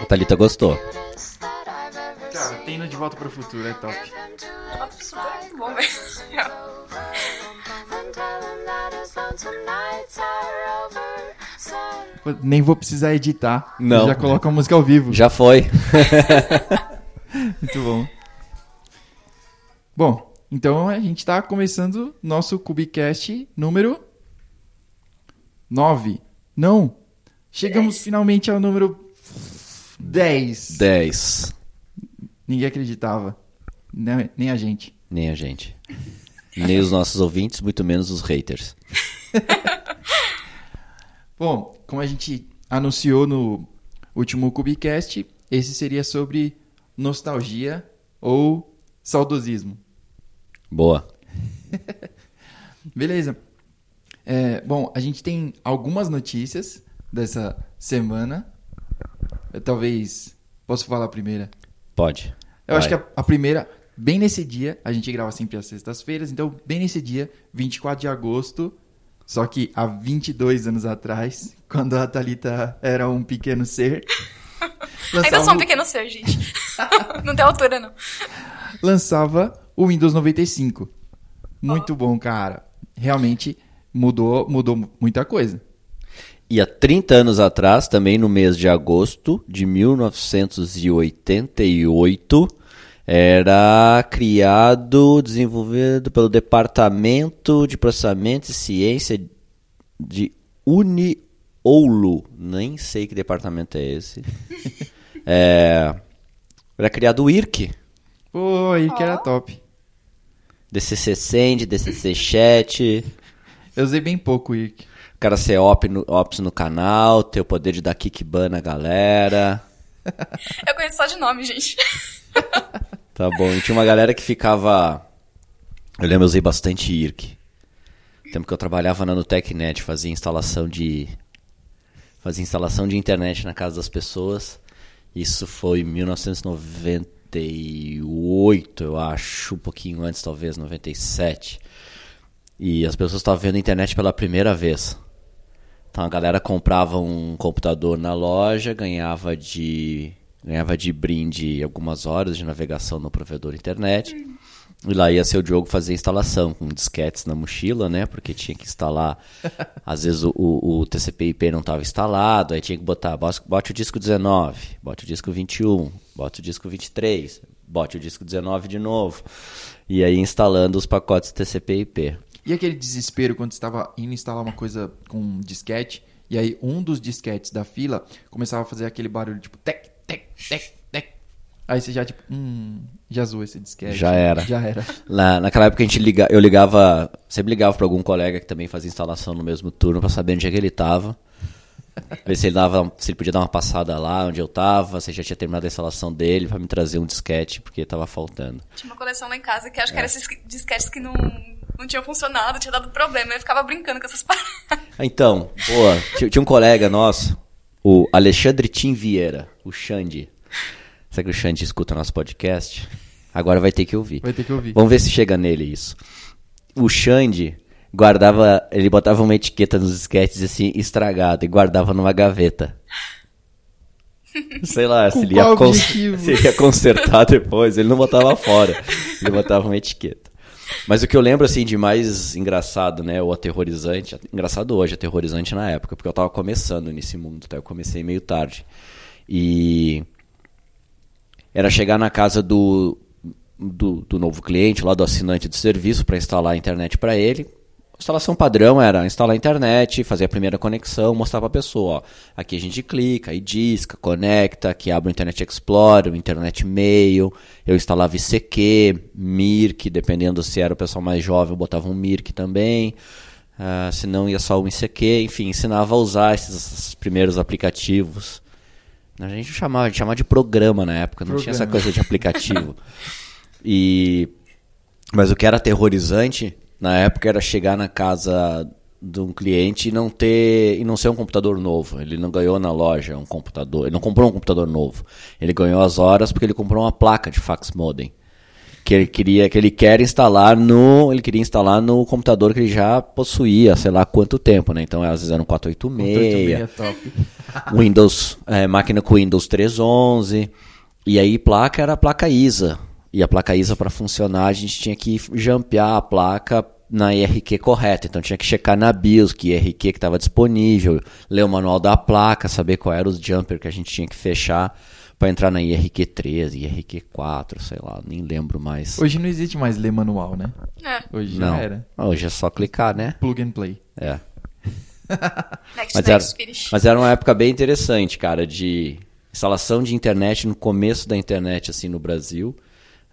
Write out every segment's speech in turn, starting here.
a Thalita gostou. Cara, seen. tem no De Volta pro Futuro, é top. Bom, Nem vou precisar editar. Não. Já coloco a música ao vivo. Já foi. Muito bom. Bom, então a gente tá começando nosso Cubicast número 9. Não. Chegamos finalmente ao número 10. 10. Ninguém acreditava. Nem, nem a gente. Nem a gente. Nem os nossos ouvintes, muito menos os haters. Bom, como a gente anunciou no último Cubicast, esse seria sobre nostalgia ou saudosismo. Boa. Beleza. É, bom, a gente tem algumas notícias dessa semana. Eu, talvez. Posso falar a primeira? Pode. Eu acho que Vai. a, a primeira, bem nesse dia, a gente grava sempre às sextas-feiras, então, bem nesse dia, 24 de agosto, só que há 22 anos atrás, quando a Thalita era um pequeno ser, Ainda sou um pequeno ser, gente. não tem altura, não. lançava o Windows 95. Muito bom, cara. Realmente mudou, mudou muita coisa. E há 30 anos atrás, também no mês de agosto de 1988, era criado, desenvolvido pelo Departamento de Processamento e Ciência de Unioulu. Nem sei que departamento é esse. É, era criado o IRC, Pô, aí que era Ó. top. DCC Send, DCC Chat, Eu usei bem pouco o IRC. o cara ser op no, ops no canal, ter o poder de dar kickban na galera. Eu conheço só de nome, gente. Tá bom. E tinha uma galera que ficava. Eu lembro, eu usei bastante IRC. Tempo que eu trabalhava na Nutecnet, fazia instalação de. Fazia instalação de internet na casa das pessoas. Isso foi em 1998, eu acho, um pouquinho antes, talvez, 97. E as pessoas estavam vendo a internet pela primeira vez. Então a galera comprava um computador na loja, ganhava de ganhava de brinde algumas horas de navegação no provedor internet. E lá ia ser o Diogo fazer a instalação com disquetes na mochila, né? Porque tinha que instalar. Às vezes o, o, o TCP/IP não estava instalado, aí tinha que botar, bote, o disco 19, bote o disco 21, bote o disco 23, bote o disco 19 de novo. E aí instalando os pacotes TCP/IP. E aquele desespero quando estava indo instalar uma coisa com um disquete, e aí um dos disquetes da fila começava a fazer aquele barulho tipo tec, tec, tec, tec. Aí você já tipo, hum, já zoou esse disquete. Já era. Já era. Lá, naquela época a gente liga, eu ligava, sempre ligava para algum colega que também fazia instalação no mesmo turno para saber onde é que ele tava. Ver se ele, dava, se ele podia dar uma passada lá onde eu tava, se já tinha terminado a instalação dele para me trazer um disquete, porque tava faltando. Tinha uma coleção lá em casa que acho que É. era esses disquetes que não, não tinham funcionado, tinha dado problema. Eu ficava brincando com essas paradas. Ah, Então, boa, tinha, tinha um colega nosso, o Alexandre Tim Vieira, o Xande. Será que o Xande escuta nosso podcast? Agora vai ter que ouvir. Vai ter que ouvir. Vamos ver se chega nele isso. O Xande guardava, ele botava uma etiqueta nos esquetes assim, estragado, e guardava numa gaveta. Sei lá, se ele, ia se ele ia consertar depois, ele não botava fora, ele botava uma etiqueta. Mas o que eu lembro assim de mais engraçado, né, ou aterrorizante, engraçado hoje, aterrorizante na época, porque eu tava começando nesse mundo, tá? Eu comecei meio tarde. E era chegar na casa do, do, do novo cliente, lá do assinante do serviço, para instalar a internet para ele. Instalação padrão era instalar a internet, fazer a primeira conexão, mostrar para a pessoa. Ó, aqui a gente clica, aí disca, conecta, aqui abre o Internet Explorer, o Internet Mail. Eu instalava ICQ, Mirk, dependendo se era o pessoal mais jovem, eu botava um Mirk também. Ah, se não, ia só o ICQ. Enfim, ensinava a usar esses, esses primeiros aplicativos. A gente chamava, a gente chamava de programa na época, não tinha essa Programa. coisa de aplicativo. e mas o que era aterrorizante na época era chegar na casa de um cliente e não ter e não ser um computador novo. Ele não ganhou na loja um computador, ele não comprou um computador novo. Ele ganhou as horas porque ele comprou uma placa de fax modem. que ele queria, que ele quer instalar no, ele queria instalar no computador que ele já possuía, sei lá quanto tempo, né? Então às vezes era um 486, é top. Windows, é, máquina com Windows 3.11. E aí placa era a placa ISA. E a placa ISA para funcionar, a gente tinha que jampear a placa na IRQ correta. Então tinha que checar na BIOS que IRQ que estava disponível, ler o manual da placa, saber qual era os jumper que a gente tinha que fechar para entrar na IRQ 13, IRQ 4, sei lá, nem lembro mais. Hoje não existe mais ler manual, né? É. Hoje Não. já era. Hoje é só clicar, né? Plug and play. É. Next, Mas era, next, finish. mas era uma época bem interessante, cara, de instalação de internet no começo da internet, assim, no Brasil.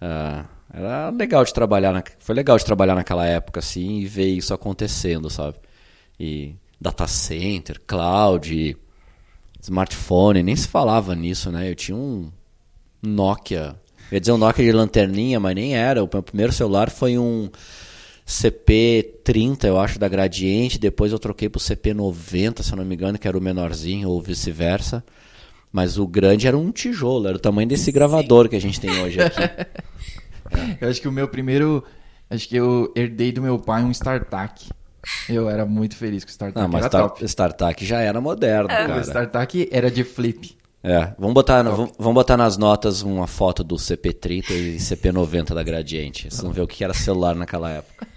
Ah, era legal de trabalhar, na- foi legal de trabalhar naquela época, assim, e ver isso acontecendo, sabe? E data center, cloud, smartphone, nem se falava nisso, né? Eu tinha um Nokia, eu ia dizer um Nokia de lanterninha, mas nem era. O meu primeiro celular foi um CP30, eu acho, da Gradiente. Depois eu troquei pro CP90, se eu não me engano, que era o menorzinho, ou vice-versa. Mas o grande era um tijolo, era o tamanho desse gravador que a gente tem hoje aqui. Eu acho que o meu primeiro. Acho que eu herdei do meu pai um StarTAC. Eu era muito feliz com o StarTAC. Ah, mas era Star, top. StarTAC já era moderno, O cara. StarTAC era de flip. É, vamos botar, vamos, vamos botar nas notas uma foto do CP30 e CP90 da Gradiente. Vocês vão ver o que era celular naquela época.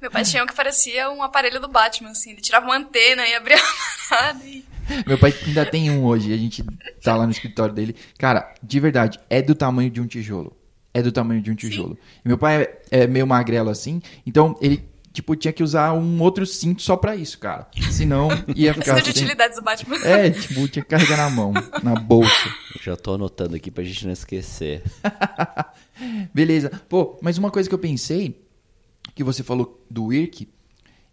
Meu pai tinha um que parecia um aparelho do Batman, assim. Ele tirava uma antena e abria a parada e... Meu pai ainda tem um hoje. A gente tá lá no escritório dele. Cara, de verdade, é do tamanho de um tijolo. É do tamanho de um tijolo. Meu pai é, é meio magrelo assim. Então ele, tipo, tinha que usar um outro cinto só pra isso, cara. Senão ia ficar. Cinto de sem- utilidades do Batman. É, tipo, tinha que carregar na mão, na bolsa. Já tô anotando aqui pra gente não esquecer. Beleza. Pô, mas uma coisa que eu pensei, que você falou do IRC,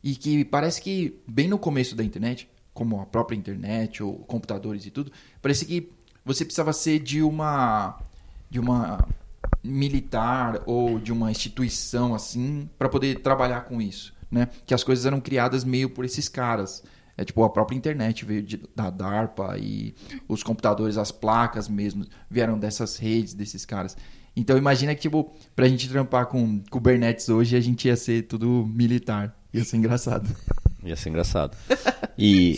e que parece que bem no começo da internet, como a própria internet ou computadores e tudo, parece que você precisava ser de uma de uma militar ou de uma instituição assim para poder trabalhar com isso, né? Que as coisas eram criadas meio por esses caras. É tipo a própria internet veio de- da DARPA e os computadores, as placas mesmo vieram dessas redes desses caras. Então imagina que tipo pra gente trampar com Kubernetes hoje a gente ia ser tudo militar. Ia ser engraçado. Ia ser engraçado. E.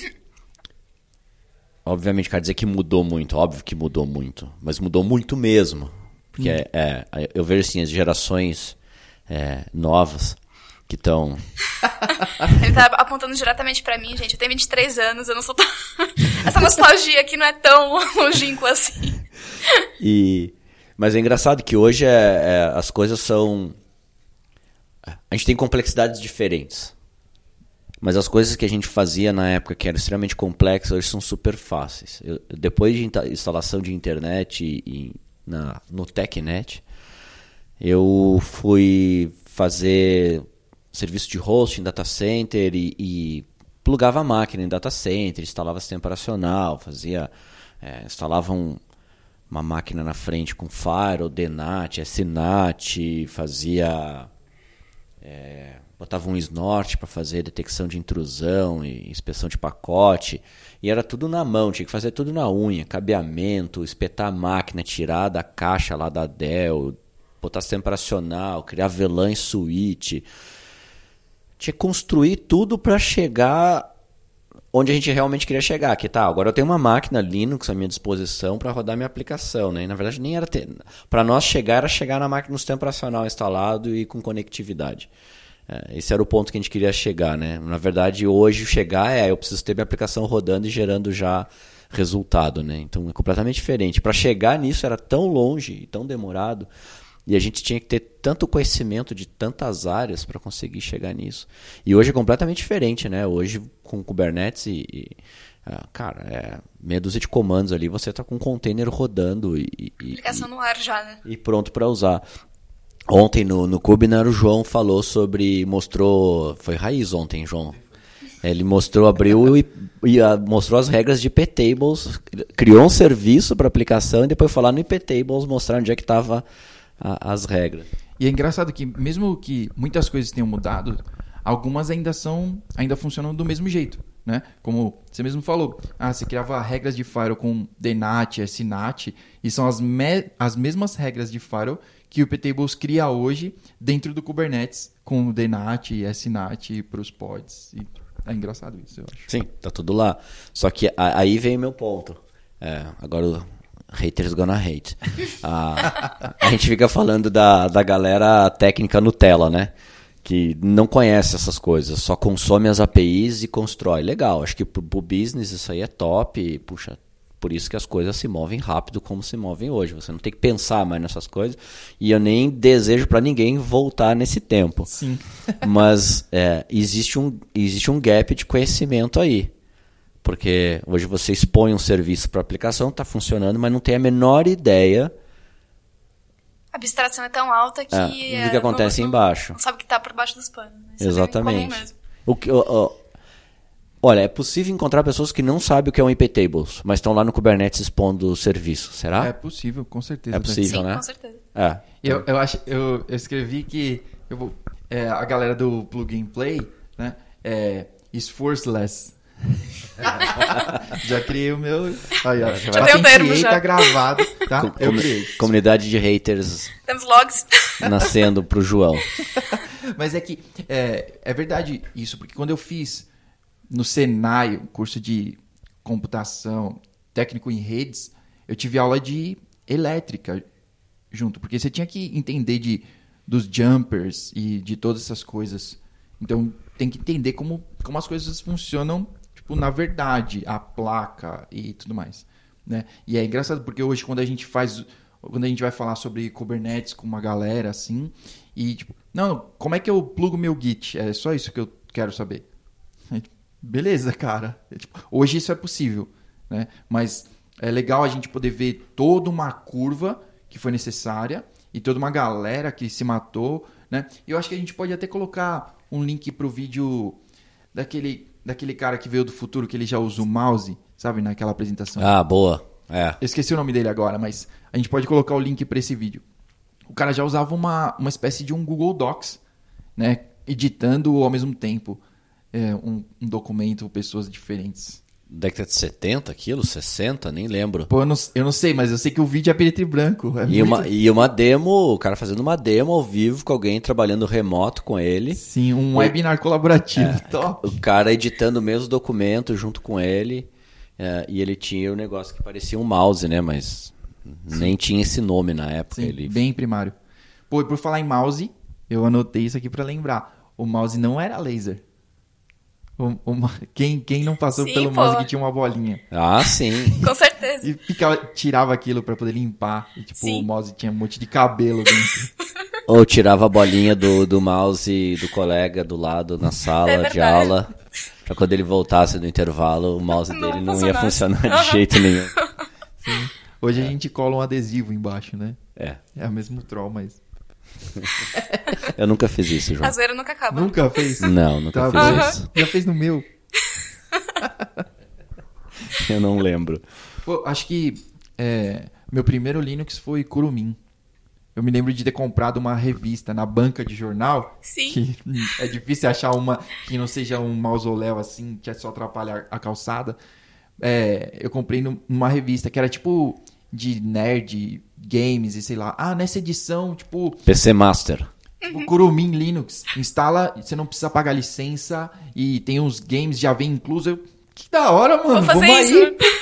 Obviamente, quer dizer que mudou muito, óbvio que mudou muito, mas mudou muito mesmo. Porque é, é, eu vejo assim, as gerações é, novas que estão. Ele tá apontando diretamente pra mim, gente. Eu tenho 23 anos, eu não sou tão... Essa nostalgia aqui não é tão longínqua assim. E, mas é engraçado que hoje é, é, as coisas são. A gente tem complexidades diferentes. Mas as coisas que a gente fazia na época que eram extremamente complexas hoje são super fáceis. Eu- depois de instalação de internet e, e na, no TechNet, eu fui fazer serviço de hosting, data center e, e plugava a máquina em data center, instalava sistema operacional, fazia, é, instalava um- uma máquina na frente com Firewall, DNAT, SNAT, fazia é, botava um snort para fazer detecção de intrusão e inspeção de pacote. E era tudo na mão, tinha que fazer tudo na unha, cabeamento, espetar a máquina, tirar da caixa lá da Dell, botar sistema operacional, criar VLAN em suíte. Tinha que construir tudo para chegar onde a gente realmente queria chegar. Que tá, agora eu tenho uma máquina Linux à minha disposição para rodar minha aplicação, né? E, na verdade nem era ter, para nós chegar era chegar na máquina no sistema operacional instalado e com conectividade. É, esse era o ponto que a gente queria chegar, né? Na verdade, hoje chegar é eu preciso ter minha aplicação rodando e gerando já resultado, né? Então é completamente diferente. Para chegar nisso era tão longe e tão demorado e a gente tinha que ter tanto conhecimento de tantas áreas para conseguir chegar nisso. E hoje é completamente diferente, né? Hoje com Kubernetes e, e, ah, cara, é meia dúzia de comandos ali, você está com um container rodando e, e- Aplicação no ar já, né? e pronto para usar. Ontem no, no Kubinar o João falou sobre, mostrou, foi raiz ontem, João. Ele mostrou, abriu e, e, ah, mostrou as regras de IP-tables, criou um serviço para aplicação e depois foi lá no IP-tables mostrar onde é que estava as regras. E é engraçado que mesmo que muitas coisas tenham mudado, algumas ainda são, ainda funcionam do mesmo jeito. Né? Como você mesmo falou, ah, você criava regras de firewall com DNAT, SNAT, e são as, me- as mesmas regras de firewall que o Ptables cria hoje dentro do Kubernetes, com DNAT e SNAT para os pods. E é engraçado isso, eu acho. Sim, tá tudo lá. Só que aí vem meu ponto. É, agora o haters gonna hate. A, a gente fica falando da, da galera técnica Nutella, né? Que não conhece essas coisas, só consome as APIs e constrói. Legal, acho que pro, pro business isso aí é top. E, puxa, por isso que as coisas se movem rápido como se movem hoje. Você não tem que pensar mais nessas coisas. E eu nem desejo para ninguém voltar nesse tempo. Sim. Mas é, existe, um, existe um gap de conhecimento aí. Porque hoje você expõe um serviço para aplicação, está funcionando, mas não tem a menor ideia A abstração é tão alta que. é, é, do que acontece não, embaixo. Não sabe o que tá por baixo dos panos. né? É Exatamente. O que, ó, ó, olha, é possível encontrar pessoas que não sabem o que é um IP Tables, mas estão lá no Kubernetes expondo o serviço. Será? É possível, com certeza. É possível. Sim, né? com certeza. É. Eu, eu, acho, eu, eu escrevi que eu vou, é, a galera do Plugin Play né, é esforceless. já criei o meu. Aí, ó, Já tem um termo já. tá gravado. Tá? Com- eu criei. comunidade de haters Temos logs. nascendo pro João. Mas é que é, é verdade isso, porque quando eu fiz no Senai, um curso de computação técnico em redes, eu tive aula de elétrica junto, porque você tinha que entender de dos jumpers e de todas essas coisas. Então tem que entender como, como as coisas funcionam, tipo, na verdade, a placa e tudo mais, né? E é engraçado porque hoje quando a gente faz quando a gente vai falar sobre Kubernetes com uma galera assim, e tipo, não, como é que eu plugo meu Git? É só isso que eu quero saber. Beleza, cara. É, tipo, hoje isso é possível, né? Mas é legal a gente poder ver toda uma curva que foi necessária e toda uma galera que se matou, né? Eu acho que a gente pode até colocar um link pro vídeo daquele, daquele cara que veio do futuro, que ele já usa o mouse, sabe, naquela apresentação. Ah, boa. É. Eu esqueci o nome dele agora, mas a gente pode colocar o link para esse vídeo. O cara já usava uma, uma espécie de um Google Docs, né? Editando ao mesmo tempo é, um, um documento, pessoas diferentes. Década de 70 quilos, 60, nem lembro. Pô, eu não, eu não sei, mas eu sei que o vídeo é preto e branco. É E muito- uma, e uma demo, o cara fazendo uma demo ao vivo com alguém trabalhando remoto com ele. Sim, um webinar colaborativo. É. Top. O cara editando o mesmo documento junto com ele. é, e ele tinha o negócio que parecia um mouse, né? Mas nem tinha esse nome na época. Sim, ele... bem primário. Pô, e por falar em mouse, eu anotei isso aqui pra lembrar. O mouse não era laser. O- o ma- quem, quem não passou Sim, pelo pô. mouse que tinha uma bolinha? Ah, sim. Com certeza. E ficava, tirava aquilo pra poder limpar. E tipo, Sim. o mouse tinha um monte de cabelo dentro. Ou tirava a bolinha do, do mouse do colega do lado na sala É de aula. Pra quando ele voltasse do intervalo, o mouse Não dele não ia funcionar de jeito nenhum. Hoje a gente cola um adesivo embaixo, né? É. É o mesmo troll, mas. Eu nunca fiz isso, João. A zoeira nunca acaba. Nunca fez? Não, nunca Tá fiz isso. Já fez no meu. Eu não lembro. Pô, acho que é, meu primeiro Linux foi Kurumin. Eu me lembro de ter comprado uma revista na banca de jornal. Sim. Que é difícil achar uma que não seja um mausoléu assim, que é só atrapalhar a calçada. É, eu comprei num- numa revista que era tipo de nerd, games e sei lá. Ah, nessa edição, tipo, PC Master. o Kurumin Linux. Instala, você não precisa pagar licença e tem uns games já vem incluso. Eu, que da hora, mano. Vou fazer vamos isso. aí.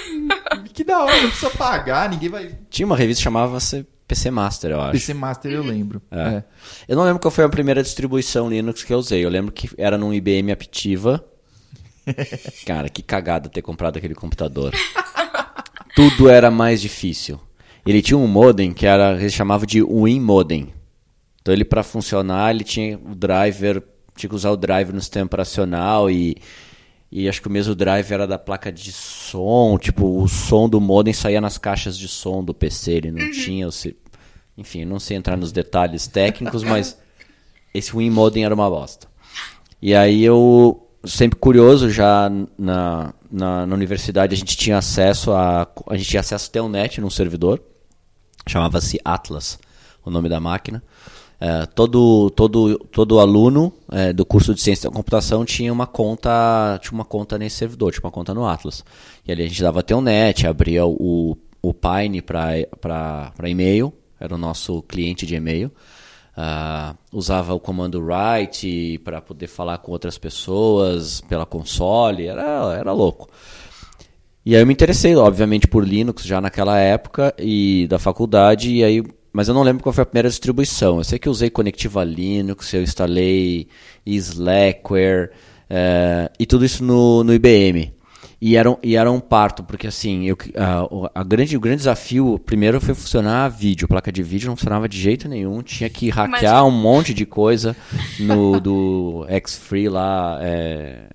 Que da hora, não precisa pagar, ninguém vai. Tinha uma revista que chamava-se PC Master, eu acho. PC Master eu lembro. É. É. Eu não lembro qual foi a primeira distribuição Linux que eu usei. Eu lembro que era num IBM Aptiva. Cara, que cagada ter comprado aquele computador. Tudo era mais difícil. Ele tinha um modem que era, ele chamava de Win Modem. Então ele para funcionar, ele tinha o driver, tinha que usar o driver no sistema operacional e e acho que o mesmo driver era da placa de som, tipo, o som do modem saía nas caixas de som do PC, ele não tinha o se- enfim, não sei entrar nos detalhes técnicos, mas esse Win Modem era uma bosta. E aí eu, sempre curioso, já na, na, na universidade a gente tinha acesso a. A gente tinha acesso a Telnet num servidor, chamava-se Atlas. o nome da máquina. É, todo, todo, todo aluno é, do curso de ciência da computação tinha uma conta tinha uma conta nesse servidor, tinha uma conta no Atlas. E ali a gente dava Telnet, abria o, o Pine para e-mail, era o nosso cliente de e-mail. Uh, usava o comando write para poder falar com outras pessoas pela console, era, era louco. E aí eu me interessei, obviamente, por Linux já naquela época e da faculdade, e aí mas eu não lembro qual foi a primeira distribuição. Eu sei que usei Conectiva Linux, eu instalei Slackware uh, e tudo isso no, no IBM. E era, um, e era um parto, porque assim, eu, a, a grande, o grande desafio, primeiro foi funcionar vídeo. A placa de vídeo não funcionava de jeito nenhum. Tinha que hackear Imagina. um monte de coisa no do X-Free lá. É,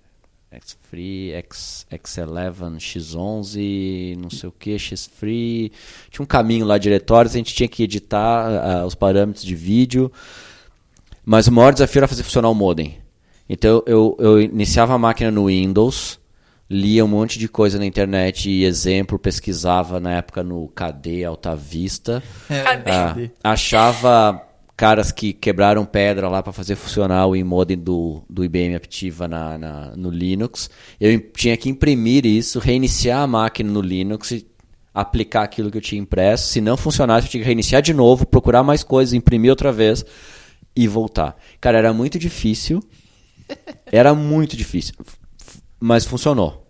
X-Free, X, X11, X11, não sei o que, X-Free. Tinha um caminho lá, diretórios, a gente tinha que editar uh, os parâmetros de vídeo. Mas o maior desafio era fazer funcionar o modem. Então eu, eu iniciava a máquina no Windows, lia um monte de coisa na internet e exemplo, pesquisava na época no KD, Alta Vista. É, ah, achava caras que quebraram pedra lá para fazer funcionar o modem do, do IBM Aptiva na, na, no Linux. Eu tinha que imprimir isso, reiniciar a máquina no Linux e aplicar aquilo que eu tinha impresso. Se não funcionasse, eu tinha que reiniciar de novo, procurar mais coisas, imprimir outra vez e voltar. Cara, era muito difícil. Era muito difícil. Mas funcionou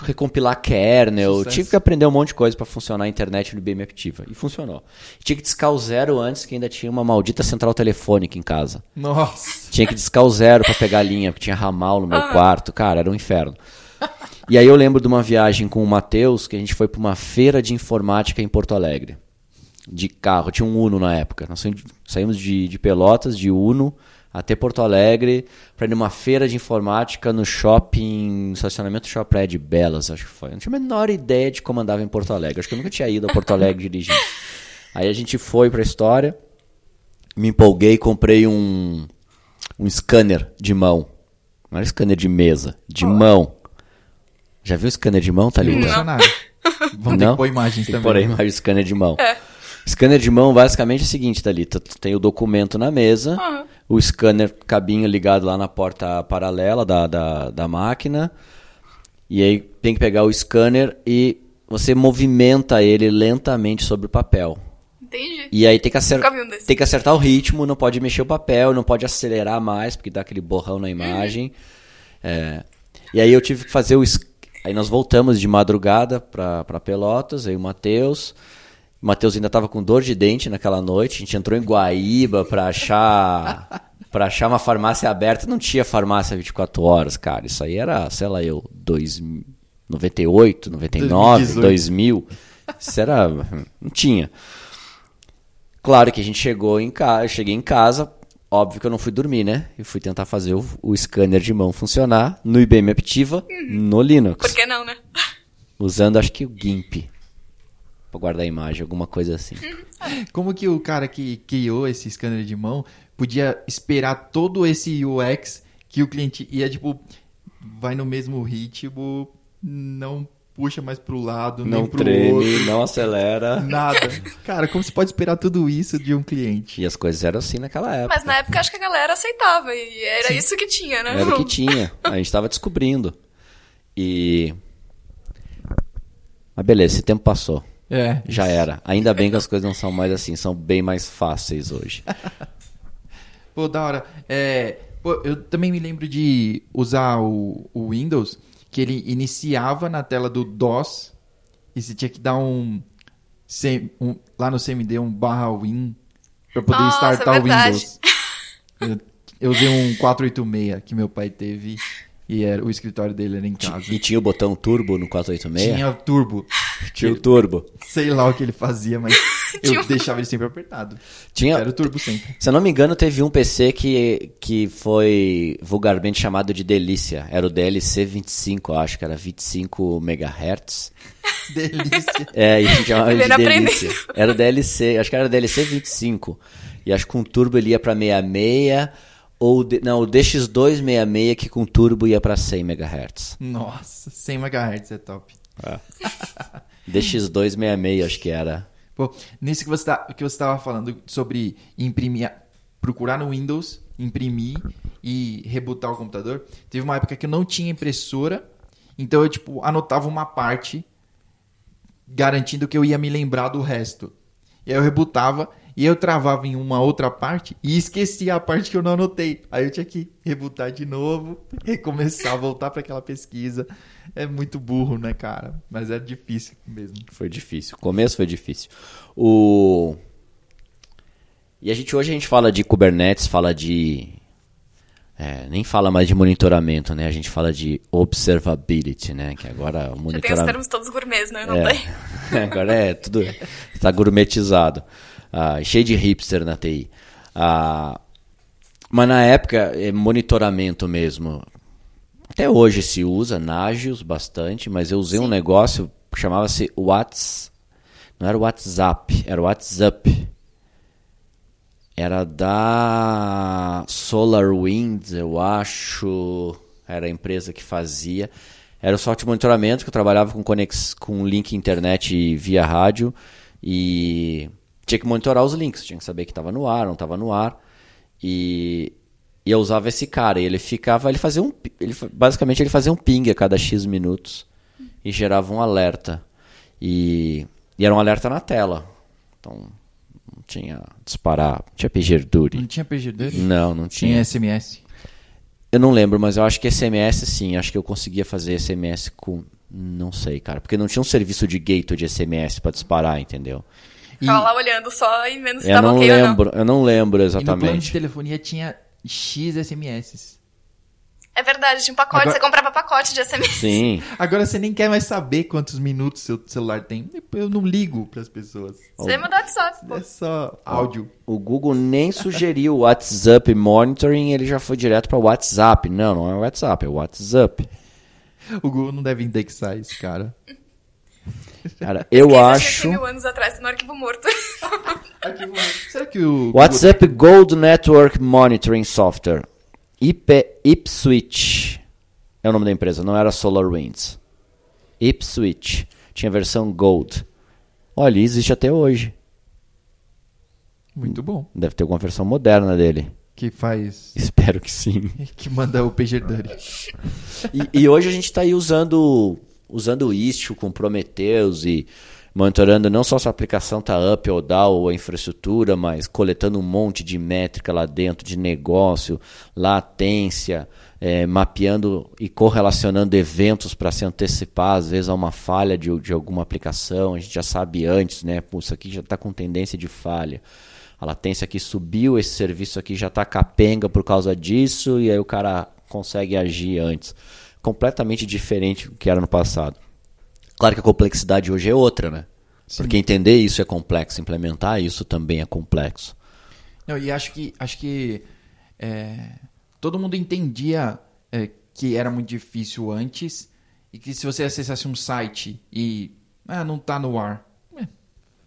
recompilar kernel, Sucesso. tive que aprender um monte de coisa para funcionar a internet no IBM Activa. E funcionou. Tinha que discar o zero antes que ainda tinha uma maldita central telefônica em casa. Nossa. Tinha que discar o zero para pegar a linha, porque tinha ramal no meu ah. quarto. Cara, era um inferno. E aí eu lembro de uma viagem com o Matheus, que a gente foi para uma feira de informática em Porto Alegre. De carro, tinha um Uno na época. Nós saímos de, de Pelotas, de Uno, até Porto Alegre para ir numa feira de informática no shopping, estacionamento Shopping de Belas, acho que foi. Não tinha a menor ideia de como andava em Porto Alegre. Acho que eu nunca tinha ido a Porto Alegre dirigindo. Aí a gente foi para a história, me empolguei, comprei um, um scanner de mão. Não era scanner de mesa, de oh. mão. Já viu o scanner de mão, Thalita? Não. Vamos não? ter que pôr imagens tem também. Pôr a imagem scanner de mão. É. Scanner de mão basicamente é o seguinte, Thalita. Tu tem o documento na mesa, uhum. O scanner cabinho ligado lá na porta paralela da, da, da máquina. E aí tem que pegar o scanner e você movimenta ele lentamente sobre o papel. Entendi. E aí tem que, acertar, tem que acertar o ritmo, não pode mexer o papel, não pode acelerar mais, porque dá aquele borrão na imagem. Uhum. É. E aí eu tive que fazer o. Aí nós voltamos de madrugada para Pelotas, aí o Matheus. O Matheus ainda estava com dor de dente naquela noite. A gente entrou em Guaíba para achar para achar uma farmácia aberta. Não tinha farmácia 24 horas, cara. Isso aí era, sei lá, eu, dois, 98, 99, 2018. 2000. Isso era. Não tinha. Claro que a gente chegou em casa, eu cheguei em casa, óbvio que eu não fui dormir, né? Eu fui tentar fazer o, o scanner de mão funcionar no IBM Aptiva, uhum. no Linux. Por que não, né? Usando acho que o GIMP para guardar a imagem, alguma coisa assim. Como que o cara que criou esse scanner de mão podia esperar todo esse UX que o cliente ia, tipo, vai no mesmo ritmo, não puxa mais pro lado, não nem pro treme, outro. não acelera. Nada. Cara, como você pode esperar tudo isso de um cliente? E as coisas eram assim naquela época. Mas na época acho que a galera aceitava e era Sim. isso que tinha, né? Era o que tinha. A gente tava descobrindo. E... Mas beleza, esse tempo passou. É. Já era. Ainda bem que as coisas não são mais assim, são bem mais fáceis hoje. pô, da hora. É, pô, eu também me lembro de usar o, o Windows, que ele iniciava na tela do DOS e você tinha que dar um, um lá no CMD um barra win para poder Nossa, startar é o Windows. Eu, eu usei um 486 que meu pai teve e era, o escritório dele era em casa. E tinha o botão turbo no 486? Tinha o turbo. Tinha o turbo. Sei lá o que ele fazia, mas eu deixava ele sempre apertado. Tinha, era o turbo sempre. Se eu não me engano, teve um PC que, que foi vulgarmente chamado de Delícia. Era o DLC 25, acho que era 25 MHz. Delícia. É, e chamava de Delícia. Era o DLC, acho que era o DLC 25. E acho que com turbo ele ia pra 66 ou não, o DX266 que com turbo ia para 100 MHz. Nossa, 100 MHz é top. É. DX266 acho que era. Pô, nisso que você, tá, que você tava falando sobre imprimir, procurar no Windows, imprimir e rebootar o computador, teve uma época que eu não tinha impressora, então eu, tipo, anotava uma parte garantindo que eu ia me lembrar do resto. E aí eu rebutava e eu travava em uma outra parte e esquecia a parte que eu não anotei. Aí eu tinha que rebutar de novo, recomeçar, voltar para aquela pesquisa. É muito burro, né, cara? Mas é difícil mesmo. Foi difícil. O começo foi difícil. O... E a gente hoje a gente fala de Kubernetes, fala de. é, nem fala mais de monitoramento, né? A gente fala de observability, né? Que agora o Já tem os monitoramento. termos todos gourmets, né? Não É. tem? Agora é tudo. Está gourmetizado. Ah, cheio de hipster na TI. Ah, mas na época, é monitoramento mesmo. Até hoje se usa Nagios bastante, mas eu usei um negócio que chamava-se Whats. Não era WhatsApp, era WhatsApp. Era da SolarWinds, eu acho. Era a empresa que fazia. Era o software de monitoramento que eu trabalhava com, conex, com link internet via rádio e tinha que monitorar os links, tinha que saber que estava no ar, não estava no ar. E, e eu usava esse cara, e ele ficava, ele fazia um, ele, basicamente ele fazia um ping a cada X minutos e gerava um alerta. E, e era um alerta na tela. Então não tinha disparar, não tinha PagerDuty. Não tinha PGD? Não, não tinha. Tinha SMS. Eu não lembro, mas eu acho que SMS sim. Acho que eu conseguia fazer SMS com. Não sei, cara. Porque não tinha um serviço de gateway de SMS pra disparar, entendeu? E, Tava lá olhando só e vendo se Eu tava não ok ou não. lembro, eu não lembro e no plano de exatamente. telefonia tinha X SMS. É verdade, tinha um pacote, Agora- você comprava pacote de SMS. Sim. Agora você nem quer mais saber quantos minutos seu celular tem. Eu não ligo pras pessoas. Você manda WhatsApp, pô. É só áudio. O Google nem sugeriu o WhatsApp monitoring, ele já foi direto para WhatsApp. Não, não é WhatsApp, é WhatsApp. O Google não deve indexar isso, cara. Cara, eu Esqueci, acho. mil anos atrás, no arquivo morto. Será que o WhatsApp Gold Network Monitoring Software. IP, Ipswitch é o nome da empresa, não era SolarWinds. Ipswitch. Tinha a versão Gold. Olha, existe até hoje. Muito bom. Deve ter alguma versão moderna dele. Que faz. Espero que sim. Que manda o PagerDuty. E, e hoje a gente está aí usando, usando o Istio com Prometheus e monitorando não só se a aplicação está up ou down ou a infraestrutura, mas coletando um monte de métrica lá dentro de negócio, latência, eh, mapeando e correlacionando eventos para se antecipar, às vezes, a uma falha de, de alguma aplicação. A gente já sabe antes, né? Pô, isso aqui já está com tendência de falha. A latência aqui subiu, esse serviço aqui já está capenga por causa disso, e aí o cara consegue agir antes. Completamente diferente do que era no passado. Claro que a complexidade hoje é outra, né? Porque entender isso é complexo, implementar isso também é complexo. Não, e acho que, acho que é, todo mundo entendia é, que era muito difícil antes e que se você acessasse um site e ah, não tá no ar. é,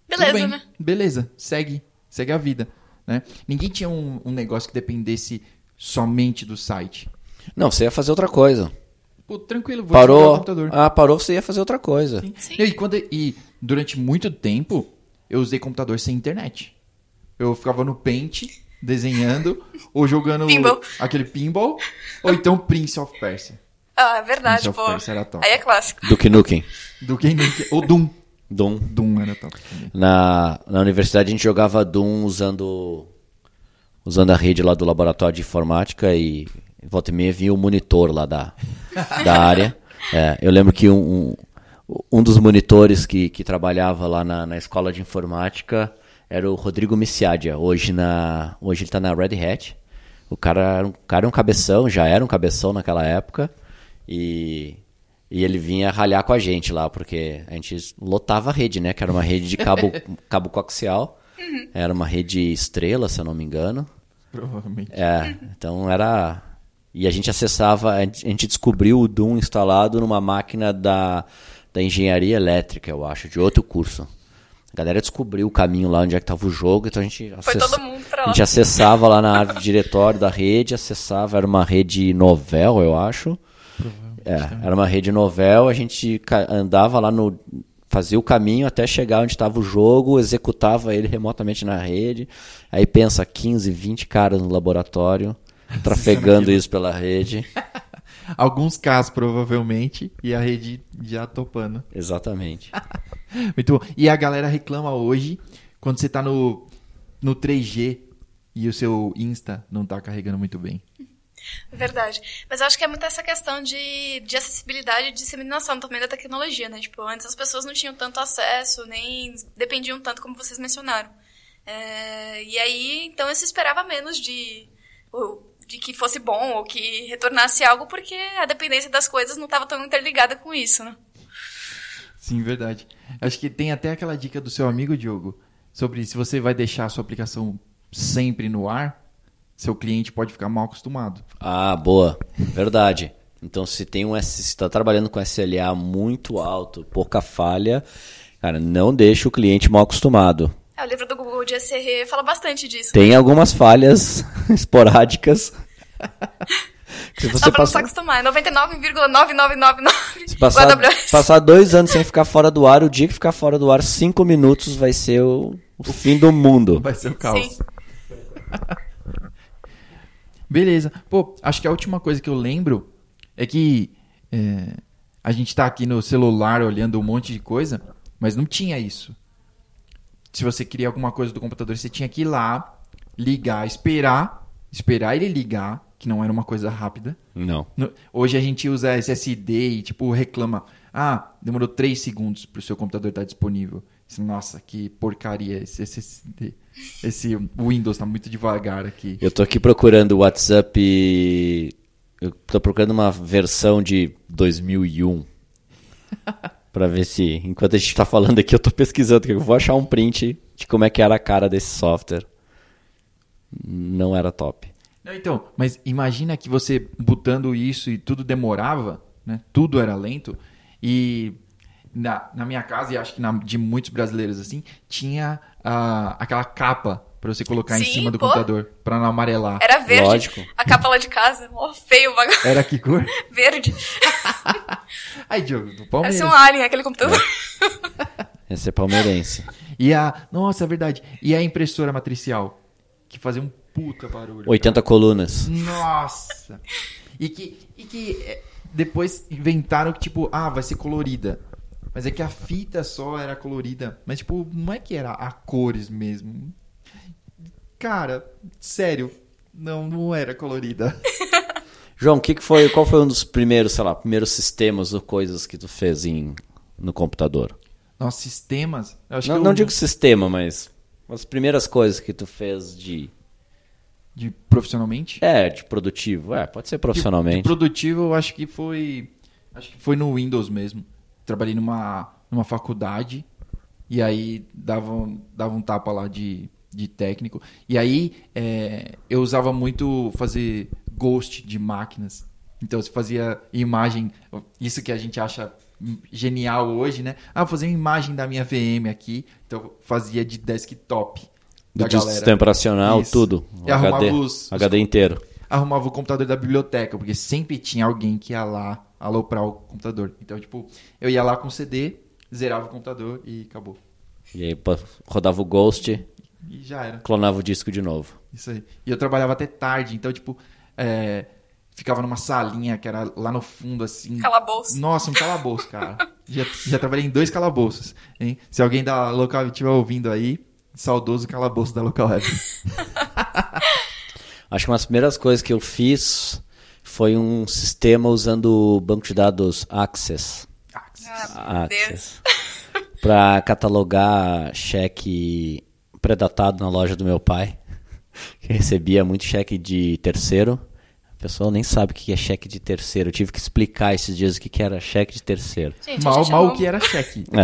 Beleza, bem, né? Beleza, segue, segue a vida. Né? Ninguém tinha um, um negócio que dependesse somente do site. Não, você ia fazer outra coisa. Pô, tranquilo, vou desligar o Parou. computador. Ah, parou, você ia fazer outra coisa. Sim. E, quando, e durante muito tempo eu usei computador sem internet. Eu ficava no Paint desenhando ou jogando Pinball. aquele pinball ou então Prince of Persia. Ah, é verdade, Prince of pô. Persia era top. Aí é clássico. Duke Nukem. Do que ou Doom. Doom. Doom era top também. Na, na universidade a gente jogava Doom usando usando a rede lá do laboratório de informática e volta e meia vinha o monitor lá da, da área. É, eu lembro que um, um, dos monitores que, que trabalhava lá na, na escola de informática era o Rodrigo Missiadia. Hoje, na, hoje ele está na Red Hat. O cara, era um- o cara é um cabeção, já era um cabeção naquela época. E, e ele vinha ralhar com a gente lá, porque a gente lotava a rede, né? Que era uma rede de cabo, cabo coaxial. Era uma rede estrela, se eu não me engano. Provavelmente. É, então era. E a gente acessava, a gente descobriu o Doom instalado numa máquina da, da engenharia elétrica, eu acho, de outro curso. A galera descobriu o caminho lá onde é que estava o jogo, então a gente Foi acessa- todo mundo pra A gente acessava lá na árvore de diretório da rede, acessava, era uma rede novel, eu acho. É, era uma rede novel, a gente andava lá no. fazia o caminho até chegar onde estava o jogo, executava ele remotamente na rede. Aí pensa 15, 20 caras no laboratório, trafegando isso pela rede. Alguns casos, provavelmente, e a rede já topando. Exatamente. Muito bom. E a galera reclama hoje, quando você tá no, no 3G e o seu Insta não tá carregando muito bem. Verdade. Mas eu acho que é muito essa questão de, de acessibilidade e disseminação também da tecnologia, né? Tipo, antes as pessoas não tinham tanto acesso, nem dependiam tanto como vocês mencionaram. É, e aí, então, eu se esperava menos de, de que fosse bom ou que retornasse algo, porque a dependência das coisas não estava tão interligada com isso, né? Sim, verdade. Acho que tem até aquela dica do seu amigo Diogo sobre se você vai deixar a sua aplicação sempre no ar, seu cliente pode ficar mal acostumado. Ah, boa. Verdade. Então, se tem um se está trabalhando com SLA muito alto, pouca falha, cara, não deixe o cliente mal acostumado. É, o livro do Google de SRE fala bastante disso. Tem algumas falhas esporádicas. que se Só você pra não se passar, acostumar. É 99,9999. se passar, passar dois anos sem ficar fora do ar, o dia que ficar fora do ar, cinco minutos vai ser o, o fim do mundo. Vai ser o caos. Sim. Beleza. Pô, acho que a última coisa que eu lembro é que é, a gente tá aqui no celular olhando um monte de coisa, mas não tinha isso. Se você queria alguma coisa do computador, você tinha que ir lá, ligar, esperar, esperar ele ligar, que não era uma coisa rápida. Não. No- Hoje a gente usa SSD e, tipo, reclama. Ah, demorou 3 segundos pro seu computador estar disponível. Isso, Nossa, que porcaria esse SSD. Esse Windows tá muito devagar aqui. Eu tô aqui procurando o WhatsApp. Eu tô procurando uma versão de 2001. pra ver se. Enquanto a gente tá falando aqui, eu tô pesquisando. que Eu vou achar um print de como é que era a cara desse software. Não era top. Não, então, mas imagina que você botando isso e tudo demorava, né? Tudo era lento. E na, na minha casa, e acho que na, de muitos brasileiros assim, tinha ah, aquela capa pra você colocar em Sim, cima do pô. computador, pra não amarelar. Era verde. Lógico. A capa lá de casa. Mó feio o bagulho. Era que cor? Verde. Aí, Diogo, do Parece Palmeiras. um alien aquele computador. Esse é palmeirense. E a. Nossa, é verdade. E a impressora matricial? Que fazia um puta barulho. 80 colunas. Nossa! E que, e que é, depois inventaram que, tipo, ah, vai ser colorida. Mas é que a fita só era colorida. Mas, tipo, não é que era a cores mesmo. Cara, sério, não, não era colorida. João, que que foi, qual foi um dos primeiros, sei lá, primeiros sistemas ou coisas que tu fez em, no computador? Nossa, sistemas. Não, não digo sistema, mas as primeiras coisas que tu fez de. De profissionalmente? É, de produtivo. É, pode ser De- De, profissionalmente. produtivo, eu acho que foi. Acho que foi no Windows mesmo. Trabalhei numa, numa faculdade. E aí dava, dava um tapa lá de, de técnico. E aí é, eu usava muito fazer ghost de máquinas. Então você fazia imagem. Isso que a gente acha genial hoje, né? Ah, vou fazer uma imagem da minha VM aqui. Então fazia de desktop. Do sistema operacional, Isso. tudo. E HD, os- HD inteiro. arrumava o computador da biblioteca, porque sempre tinha alguém que ia lá aloprar o computador. Então, tipo, eu ia lá com o CD, zerava o computador e acabou. E aí rodava o Ghost, E já era. clonava o disco de novo. Isso aí. E eu trabalhava até tarde, então, tipo, é, ficava numa salinha que era lá no fundo, assim. Calabouço. Nossa, um calabouço, cara. já, já trabalhei em dois calabouços, hein? Se alguém da local estiver ouvindo aí, saudoso calabouço da local web. Acho que uma das primeiras coisas que eu fiz foi um sistema usando o banco de dados Access. Ah, meu Deus. Access. Para catalogar cheque predatado na loja do meu pai, que recebia muito cheque de terceiro. A pessoa nem sabe o que é cheque de terceiro. Eu tive que explicar esses dias o que era cheque de terceiro. Gente, mal, mal ama- que era cheque.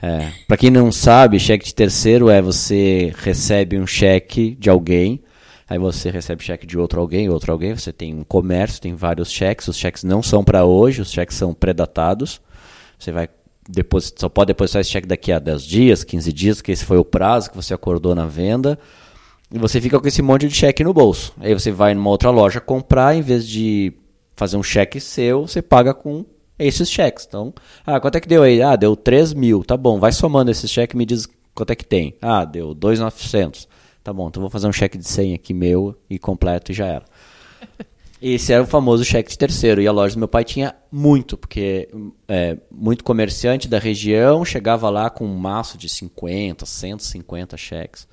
É. é. Para quem não sabe, cheque de terceiro é você recebe um cheque de alguém, aí você recebe cheque de outro alguém, outro alguém, você tem um comércio, tem vários cheques, os cheques não são para hoje, os cheques são predatados. Você vai depositar, só pode depositar esse cheque daqui a 10 dias, 15 dias, que esse foi o prazo que você acordou na venda. E você fica com esse monte de cheque no bolso. Aí você vai numa outra loja comprar, em vez de fazer um cheque seu, você paga com esses cheques. Então, ah, quanto é que deu aí? Ah, deu 3 mil. Tá bom, vai somando esses cheques e me diz quanto é que tem. Ah, deu 2,900. Tá bom, então vou fazer um cheque de 100 aqui meu e completo e já era. Esse era o famoso cheque de terceiro. E a loja do meu pai tinha muito, porque é, muito comerciante da região chegava lá com um maço de 50, 150 cheques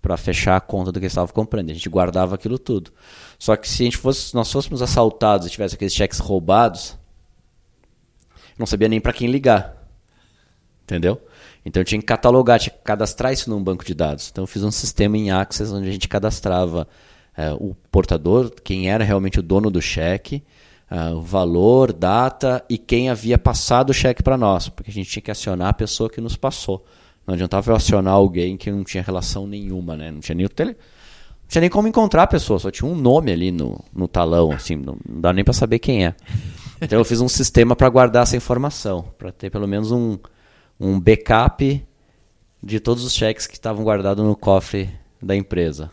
para fechar a conta do que eles estavam comprando. A gente guardava aquilo tudo. Só que se a gente fosse, nós fôssemos assaltados e tivesse aqueles cheques roubados, não sabia nem para quem ligar. Entendeu? Então eu tinha que catalogar, tinha que cadastrar isso num banco de dados. Então eu fiz um sistema em Access onde a gente cadastrava o portador, quem era realmente o dono do cheque, é, o valor, data e quem havia passado o cheque para nós, porque a gente tinha que acionar a pessoa que nos passou. Não adiantava eu acionar alguém que não tinha relação nenhuma, né? Não tinha nem o tele... Não tinha nem como encontrar a pessoa, só tinha um nome ali no, no talão, assim, não, não dá nem para saber quem é. Então eu fiz um sistema para guardar essa informação, para ter pelo menos um, um backup de todos os cheques que estavam guardados no cofre da empresa.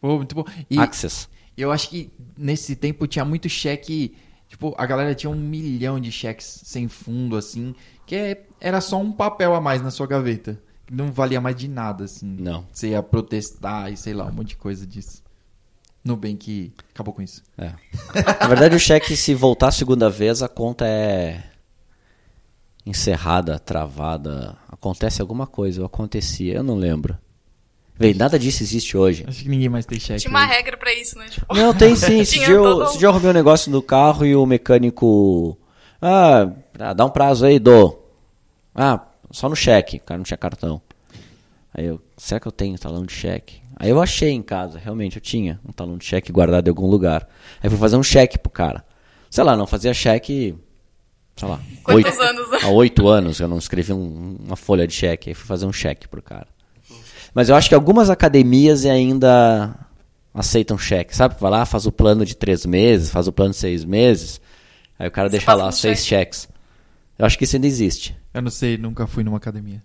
Pô, muito bom. E Access. eu acho que nesse tempo tinha muito cheque. Tipo, a galera tinha um milhão de cheques sem fundo, assim, que é- era só um papel a mais na sua gaveta. Que não valia mais de nada, assim. Não. Você ia protestar e sei lá, um monte de coisa disso. Nubank acabou com isso. É. Na verdade, o cheque, se voltar a segunda vez, a conta é encerrada, travada. Acontece alguma coisa, ou acontecia, eu não lembro. Vê, nada disso existe hoje. Acho que ninguém mais tem cheque. Tinha uma hoje. regra pra isso, né? Tipo, Não, tem sim. Esse dia, eu, todo- esse dia eu arrumei um negócio no carro e o mecânico. Ah, ah, dá um prazo aí, dou. Ah, só no cheque. O cara não tinha cartão. Aí eu, será que eu tenho talão de cheque? Aí eu achei em casa, realmente eu tinha um talão de cheque guardado em algum lugar. Aí fui fazer um cheque pro cara. Sei lá, não fazia cheque, sei lá, Quantos oito- anos, né? há oito anos eu não escrevi um- uma folha de cheque. Aí fui fazer um cheque pro cara. Mas eu acho que algumas academias ainda aceitam cheque, sabe? Vai lá, faz o plano de três meses, faz o plano de seis meses. Aí o cara Você deixa lá um seis cheque. cheques. Eu acho que isso ainda existe. Eu não sei, nunca fui numa academia.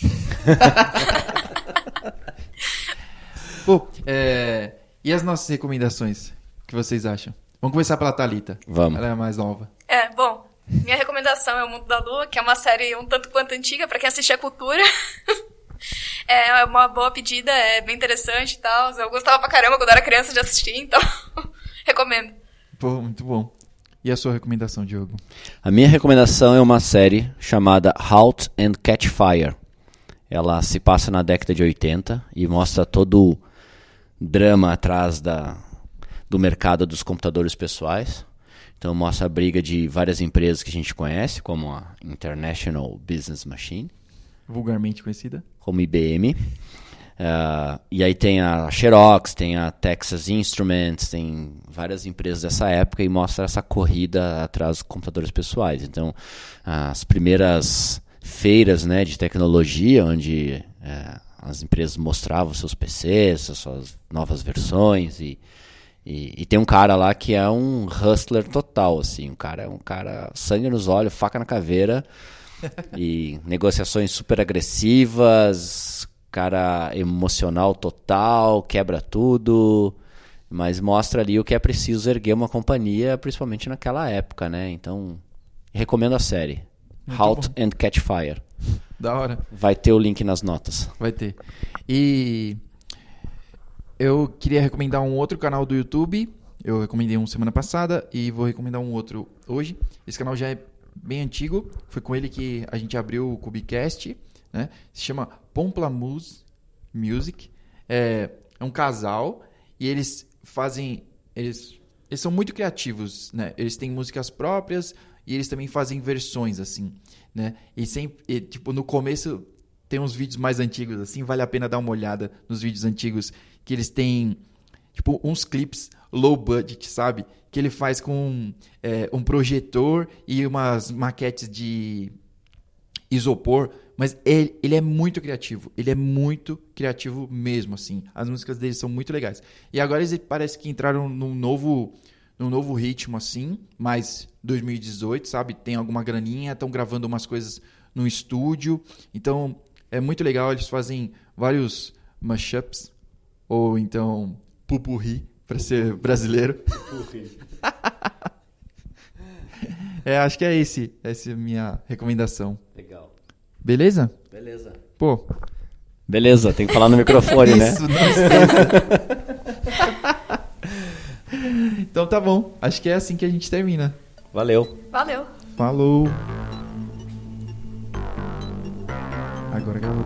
Pô, é, e as nossas recomendações? O que vocês acham? Vamos começar pela Thalita. Vamos. Ela é a mais nova. É, bom, minha recomendação é O Mundo da Lua, que é uma série um tanto quanto antiga pra quem assiste a cultura. é uma boa pedida, é bem interessante e tal. Eu gostava pra caramba quando era criança de assistir, então recomendo. Pô, muito bom. E a sua recomendação, Diogo? A minha recomendação é uma série chamada Halt and Catch Fire. Ela se passa na década de 80 e mostra todo o drama atrás da, do mercado dos computadores pessoais. Então mostra a briga de várias empresas que a gente conhece, como a International Business Machine, Vulgarmente conhecida? como IBM. Ah, e aí tem a Xerox, tem a Texas Instruments, tem várias empresas dessa época e mostra essa corrida atrás dos computadores pessoais. Então, as primeiras feiras né, de tecnologia, onde eh, as empresas mostravam seus PCs, as suas novas versões e, e, e tem um cara lá que é um hustler total, assim, um cara, um cara sangue nos olhos, faca na caveira e negociações super agressivas, cara emocional total, quebra tudo, mas mostra ali o que é preciso erguer uma companhia, principalmente naquela época, né? Então, recomendo a série. Muito Halt bom. and Catch Fire. Da hora. Vai ter o link nas notas. Vai ter. E eu queria recomendar um outro canal do YouTube. Eu recomendei um semana passada e vou recomendar um outro hoje. Esse canal já é bem antigo. Foi com ele que a gente abriu o Cubicast. Né? Se chama Pomplamoose Music. É, é um casal e eles fazem. Eles, eles são muito criativos, né? Eles têm músicas próprias e eles também fazem versões, assim, né? E sempre, e, tipo, no começo tem uns vídeos mais antigos, assim, vale a pena dar uma olhada nos vídeos antigos, que eles têm, tipo, uns clips low budget, sabe? Que ele faz com é, um projetor e umas maquetes de isopor, mas ele, ele é muito criativo, ele é muito criativo mesmo, assim. As músicas dele são muito legais. E agora eles parece que entraram num novo, num novo ritmo, assim, mais 2018, sabe? Tem alguma graninha, estão gravando umas coisas no estúdio, então é muito legal, eles fazem vários mashups, ou então pupurri, para ser brasileiro. É, acho que é esse. Essa é a minha recomendação. Legal. Beleza? Beleza. Pô, Beleza, tem que falar no microfone, né? isso, não esqueça. então tá bom. Acho que é assim que a gente termina. Valeu. Valeu. Falou. Agora gravou